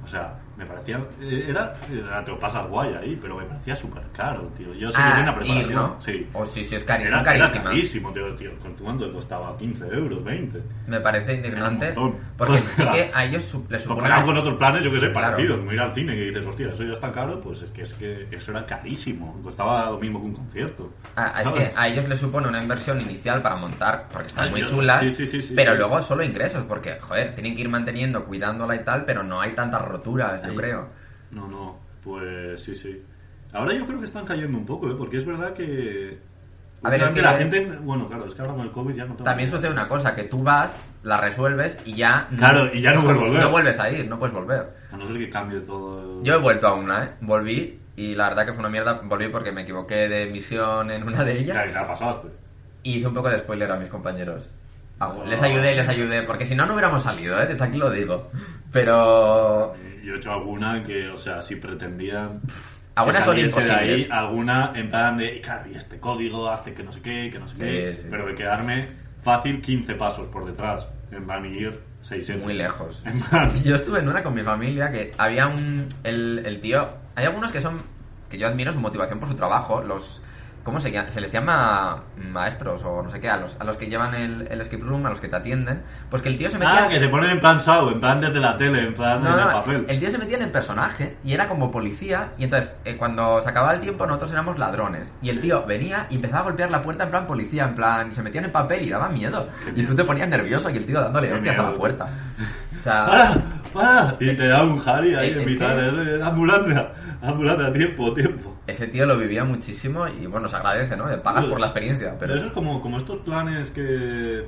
O sea, me parecía. eh, Era. era- Te lo pasas guay ahí, pero me parecía súper caro, tío. Yo sé que tiene una Ah, preparación. ir, ¿no? Sí. O sí, sí, es carísimo, Era, era carísimo, tío, tío. Con tu mando costaba 15 euros, 20. Me parece indignante. Porque O sí que a ellos su- les supone... Comparado con otros planes, yo que sé, Claro. parecidos. Como ir al cine, que dices, hostia, eso ya está caro, pues es que, es que eso era carísimo. Costaba lo mismo que un concierto. Ah, es que a ellos les supone una inversión inicial para montar, porque están Ay, muy chulas, sí, sí, sí, pero luego solo ingresos, porque, joder, tienen que ir manteniendo, cuidándola y tal, pero no hay tantas roturas, yo creo. No, no, pues sí, sí. Ahora yo creo que están cayendo un poco, ¿eh? Porque es verdad que... A ver, es que- la gente... Bueno, claro, es que ahora con el COVID ya no tengo También sucede una cosa, que tú vas, la resuelves y ya... Claro, y ya no es puedes volver. No vuelves a ir, no puedes volver. A no ser que cambie todo... Yo he vuelto a una, ¿eh? Volví y la verdad que fue una mierda. Volví porque me equivoqué de misión en una de ellas Ya, ya pasaste. y hice un poco de spoiler a mis compañeros. Ah, Les ayudé, les ayudé, porque si no, no hubiéramos salido, ¿eh? Desde aquí lo digo. Pero... Yo he hecho alguna que, o sea, si pretendían... Algunas son de ahí, imposibles. alguna en plan de, claro, y este código hace que no sé qué, que no sé Sí, qué, sí. pero de quedarme fácil 15 pasos por detrás, en plan y ir 6 Muy lejos. [LAUGHS] En plan, Yo estuve en una con mi familia que había un... El, el tío... Hay algunos que son... Que yo admiro su motivación por su trabajo. Los... ¿Cómo se llama? Se les llama maestros o no sé qué. A los, a los que llevan el, el escape room, a los que te atienden. Pues que el tío se metía... ah, que se ponen en plan SAO, en plan desde la tele, en plan No, en el papel. el tío se metía en el personaje y era como policía. Y entonces, eh, cuando se acababa el tiempo, nosotros éramos ladrones. Y el tío venía y empezaba a golpear la puerta en plan policía, en plan. Y se metía en el papel y daba miedo. Y tú te ponías nervioso y el tío dándole Qué hostias a la puerta. O sea. [LAUGHS] ¡Para! [LAUGHS] Y te da un Harry ahí Es en mitad que- de, ambulancia. Ambulancia, tiempo, tiempo. Ese tío lo vivía muchísimo y bueno, se agradece, ¿no? Pagas por la experiencia. Pero Pero eso es como, como estos planes que,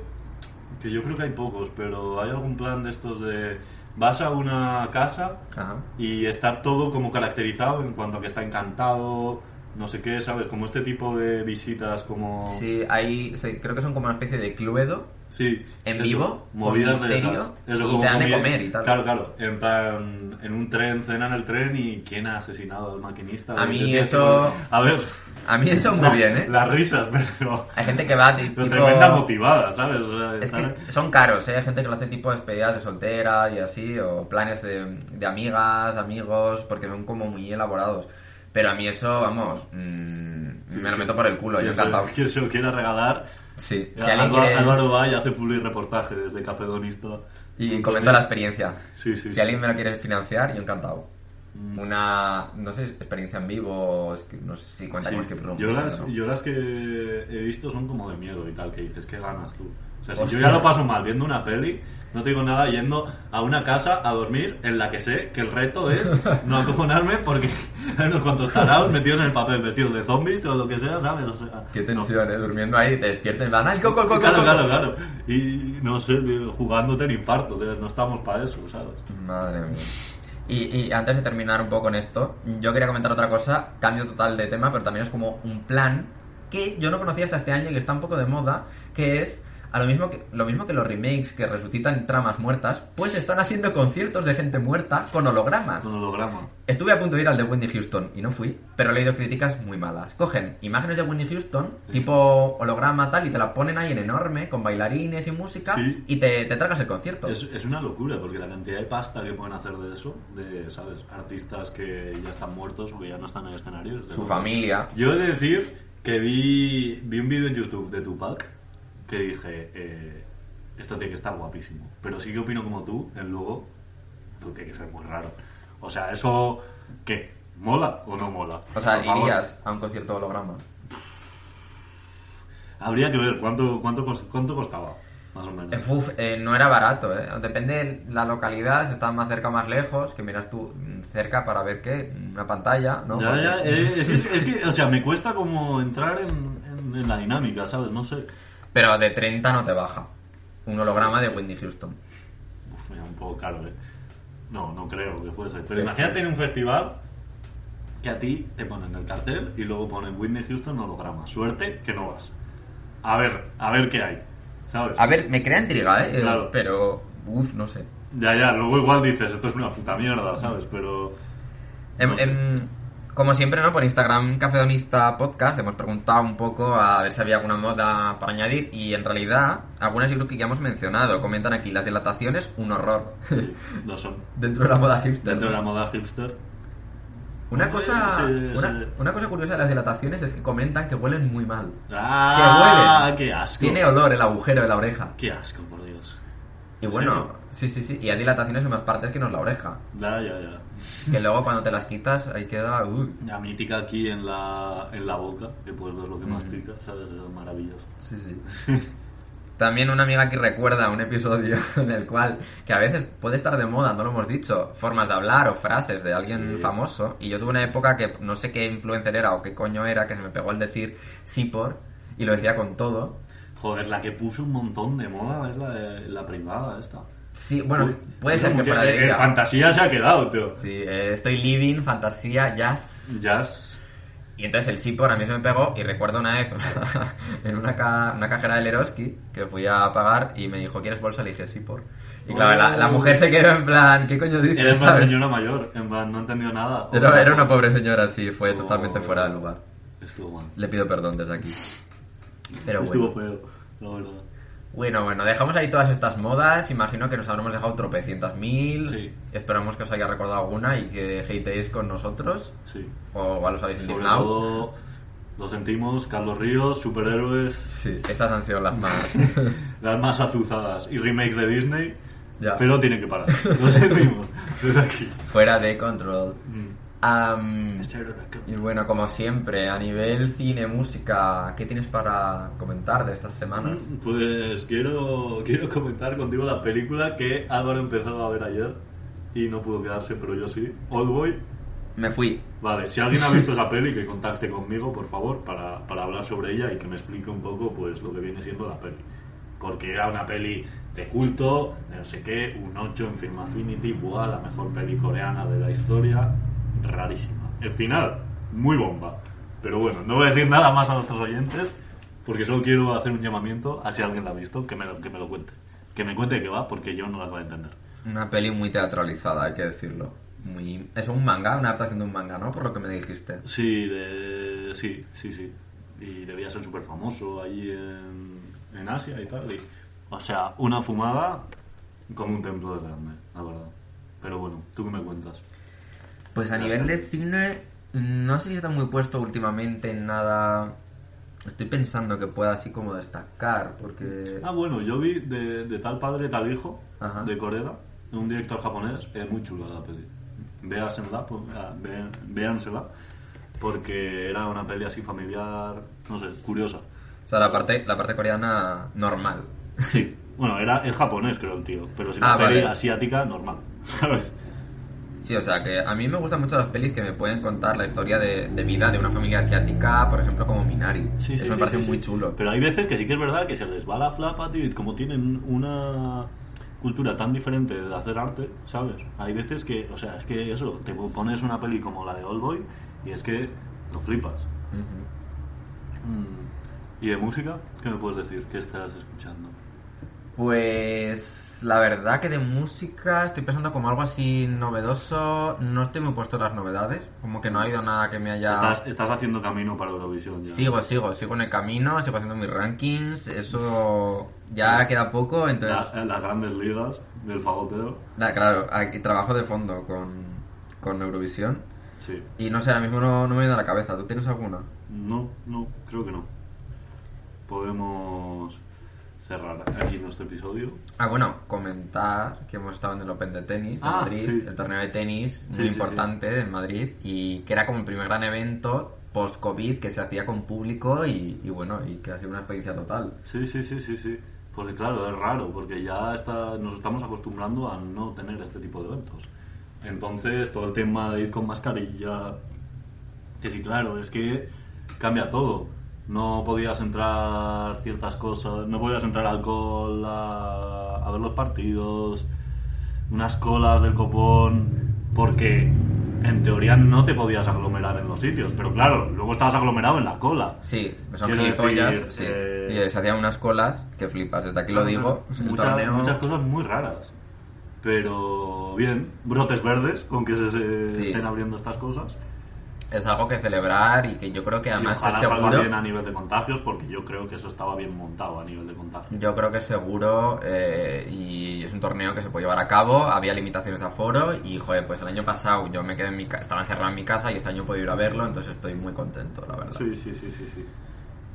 que yo creo que hay pocos, pero hay algún plan de estos de vas a una casa Ajá. y está todo como caracterizado en cuanto a que está encantado, no sé qué, ¿sabes? Como este tipo de visitas como... Sí, hay. sí, creo que son como una especie de cluedo. Sí, En eso, vivo, movidas de esas. Eso, y como te dan de comer y tal. Claro, claro. En plan, en un tren, cenan el tren y ¿quién ha asesinado al maquinista? A mí que eso- poner- A ver... A mí eso [LAUGHS] muy la- bien, ¿eh? Las risas, pero... Hay gente que va Pero tipo. tremenda motivada, ¿sabes? O sea, Es que son caros, ¿eh? Hay gente que lo hace tipo despedidas de soltera y así, o planes de, de amigas, amigos, porque son como muy elaborados. Pero a mí eso, vamos, mm, me lo meto por el culo, yo que encantado. Que se lo quiera regalar. Sí, si Álvaro, quiere... Álvaro va y hace public reportaje desde Café Donista. Y comento la experiencia. Sí, sí. Si sí. alguien me lo quiere financiar, yo encantado. Mm. Una, no sé, experiencia en vivo, que no sé si escape room. Yo, las, ¿no? yo las que he visto son como de miedo y tal, que dices, ¿qué ganas tú? Sea, si yo ya lo paso mal viendo una peli, no te digo nada yendo a una casa a dormir en la que sé que el reto es [LAUGHS] no acojonarme porque hay unos cuantos tarados metidos en el papel, vestidos de zombies o lo que sea, ¿sabes? O sea, Qué no. tensión, ¿eh? Durmiendo ahí, te despiertas y van, ¡ay, coco, coco, Claro, coco! claro, claro. Y no sé, jugándote en infarto, no estamos para eso, ¿sabes? Madre mía. Y, y antes de terminar un poco con esto, yo quería comentar otra cosa, cambio total de tema, pero también es como un plan que yo no conocía hasta este año y que está un poco de moda, que es a lo mismo que lo mismo que los remakes que resucitan tramas muertas, pues están haciendo conciertos de gente muerta con hologramas. Con holograma. Estuve a punto de ir al de Whitney Houston y no fui, pero he leído críticas muy malas. Cogen imágenes de Whitney Houston, tipo holograma tal, y te la ponen ahí en enorme, con bailarines y música, Sí. y te, te tragas el concierto. Es, es una locura, porque la cantidad de pasta que pueden hacer de eso, de, ¿sabes? Artistas que ya están muertos o que ya no están en escenarios. de Su familia. Yo he de decir que vi, vi un vídeo en YouTube de Tupac que dije, eh, esto tiene que estar guapísimo. Pero sí que opino como tú, el logo, pues tiene que ser muy raro. O sea, eso, ¿qué? ¿Mola o no mola? O sea, Por favor. irías a un concierto holograma. Habría que ver cuánto, cuánto, cuánto costaba, más o menos. Eh, uf, eh, no era barato, ¿eh? Depende de la localidad, si estás más cerca o más lejos, que miras tú mm, cerca para ver qué, una pantalla, ¿no? Ya, Porque- ya, eh, es, que, es [LAUGHS] que, o sea, me cuesta como entrar en, en- en la dinámica, ¿sabes? No sé. Pero de 30 no te baja. Un holograma de Whitney Houston. Uf, mira, un poco caro, ¿eh? No, no creo que fuese. Pero Es imagínate que- en un festival que a ti te ponen el cartel y luego ponen Whitney Houston holograma. Suerte que no vas. A ver, a ver qué hay, ¿sabes? A ver, me crea intriga, ¿eh? Claro. Pero, uff, no sé. Ya, ya, luego igual dices, esto es una puta mierda, ¿sabes? Pero... Em- No em, como siempre, ¿no? Por Instagram Cafedonista Podcast hemos preguntado un poco a ver si había alguna moda para añadir y en realidad algunas yo creo que ya hemos mencionado. Comentan aquí, las dilataciones, un horror. [LAUGHS] Sí, lo son. Dentro de la moda hipster. Dentro de la moda hipster. Una cosa, sí, una, sí. una cosa curiosa de las dilataciones es que comentan que huelen muy mal. ¡Ah! huelen. ¡Qué asco! Tiene olor el agujero de la oreja. ¡Qué asco, por Dios! Y ¿En bueno, sí, sí, sí. Y hay dilataciones en más partes que no es la oreja. Ya, ya, ya. Que luego cuando te las quitas, ahí queda... uy. La mítica aquí en la, en la boca, que puedes ver lo que más pica, ¿sabes? Es maravilloso. Sí, sí. También una amiga que recuerda un episodio [LAUGHS] en el cual, que a veces puede estar de moda, no lo hemos dicho, formas de hablar o frases de alguien Sí. famoso. Y yo tuve una época que no sé qué influencer era o qué coño era, que se me pegó el decir sí por, y lo decía con todo. Joder, la que puso un montón de moda es la, de- la privada esta. Sí, bueno, Uy, puede ser que fuera de ella. fantasía se ha quedado, tío. Sí, eh, estoy living, fantasía, jazz. Jazz. Y entonces el Sipor a mí se me pegó y recuerdo una vez [LAUGHS] en una, ca- una cajera del Eroski que fui a pagar y me dijo, ¿quieres bolsa? Le dije, Sipor. Y claro, la, la mujer se quedó en plan, ¿qué coño dices? Eres una señora mayor, en plan, no entendió nada. Era, era una pobre señora, sí, fue Oh. totalmente fuera de lugar. Estuvo mal. Le pido perdón desde aquí. Pero Estuvo bueno. feo, la verdad. Bueno, bueno, dejamos ahí todas estas modas. Imagino que nos habremos dejado tropecientas mil. Sí. Esperamos que os haya recordado alguna y que hateéis con nosotros. Sí. O igual os habéis indignado. todo, lo sentimos, Carlos Ríos, superhéroes, Sí, esas han sido las [LAUGHS] más. las más azuzadas y remakes de Disney. Ya. Pero tienen que parar. Lo sentimos. [LAUGHS] Desde aquí. Fuera de control. Mm. Am, y bueno, como siempre, a nivel cine, música, ¿qué tienes para comentar de estas semanas? Pues quiero, [LAUGHS] quiero comentar contigo la película que Álvaro empezó a ver ayer y no pudo quedarse, pero yo sí. Oldboy. Me fui. Vale, si alguien ha visto [LAUGHS] esa peli, que contacte conmigo, por favor, para, para hablar sobre ella y que me explique un poco pues lo que viene siendo la peli. Porque era una peli de culto, de no sé qué, un 8 en Film Affinity, buah, la mejor peli coreana de la historia, rarísima. El final, muy bomba. Pero bueno, no voy a decir nada más a nuestros oyentes, porque solo quiero hacer un llamamiento a si alguien la ha visto, que me lo, que me lo cuente. Que me cuente de qué va, porque yo no la voy a entender. Una peli muy teatralizada, hay que decirlo. Muy... Es un manga, una adaptación de un manga, ¿no? Por lo que me dijiste. Sí, de... sí, sí, sí. Y debía ser súper famoso allí en, en Asia y tal. y- o sea, una fumada como un templo de grande, la verdad. Pero bueno, ¿tú qué me cuentas? Pues a nivel de cine, no sé si está muy puesto últimamente en nada... Estoy pensando que pueda así como destacar, porque... Ah, bueno, yo vi de, de tal padre, tal hijo, Ajá. de Corea, un director japonés, es muy chula la peli. Véansela, pues, ah, ve- véansela, porque era una peli así familiar, no sé, curiosa. O sea, la parte, la parte coreana normal. Sí, bueno, era el japonés, creo, el tío, pero si Ah, una peli vale. asiática, normal, [LAUGHS] ¿sabes? Sí, o sea, que a mí me gustan mucho las pelis que me pueden contar la historia de, de vida de una familia asiática, por ejemplo, como Minari. Sí, Eso sí, me sí, parece muy chulo. Pero hay veces que sí que es verdad que se les va la flapa, tío, y como tienen una cultura tan diferente de hacer arte, ¿sabes? Hay veces que, o sea, es que eso, te pones una peli como la de Oldboy y es que lo flipas. Mm. ¿Y de música? ¿Qué me puedes decir? ¿Qué estás escuchando? Pues la verdad que de música estoy pensando como algo así novedoso. No estoy muy puesto en las novedades. Como que no ha habido nada que me haya... Estás, estás haciendo camino para Eurovisión ya. Sigo, sigo, sigo en el camino, sigo haciendo mis rankings. Eso ya queda poco, entonces... La- las grandes ligas del fagoteo. Da, claro, aquí trabajo de fondo con, con Eurovisión. Sí. Y no sé, ahora mismo no, no me viene a la cabeza. ¿Tú tienes alguna? No, no, creo que no. Podemos cerrar aquí nuestro episodio. Ah, bueno, comentar que hemos estado en el Open de tenis de Ah, Madrid, sí. el torneo de tenis muy Sí, sí, importante en Madrid y que era como el primer gran evento post-COVID que se hacía con público y, y bueno, y que ha sido una experiencia total. Sí, sí, sí, sí, sí. Porque claro, es raro, porque ya está, nos estamos acostumbrando a no tener este tipo de eventos. Entonces, todo el tema de ir con mascarilla, que sí, claro, es que cambia todo. No podías entrar ciertas cosas, no podías entrar alcohol a, a ver los partidos, unas colas del copón, porque en teoría no te podías aglomerar en los sitios, pero claro, luego estabas aglomerado en la cola. Sí, son gilipollas, decir, sí. eh, Y se hacían unas colas que flipas, desde aquí lo digo. Muchas, torneo- muchas cosas muy raras. Pero bien, brotes verdes con que se, se Sí. estén abriendo estas cosas. Es algo que celebrar y que yo creo que Y además es ojalá salga seguro. bien a nivel de contagios, porque yo creo que eso estaba bien montado a nivel de contagios. Yo creo que es seguro eh, y es un torneo que se puede llevar a cabo. Había limitaciones de aforo y, joder, pues el año pasado yo me quedé en mi casa, estaba encerrado en mi casa y este año puedo ir a verlo, entonces estoy muy contento, la verdad. Sí, sí, sí, sí, sí.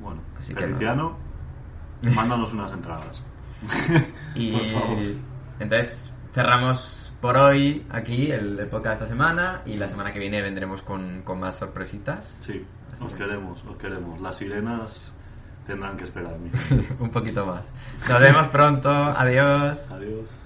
Bueno, Así que Feliciano, mándanos unas entradas. [LAUGHS] [LAUGHS] Y Por favor. entonces cerramos por hoy aquí el, el podcast de esta semana y la semana que viene vendremos con, con más sorpresitas. Sí, os queremos, os queremos. Las sirenas tendrán que esperarme. [LAUGHS] un poquito más. Nos vemos pronto. Adiós. Adiós.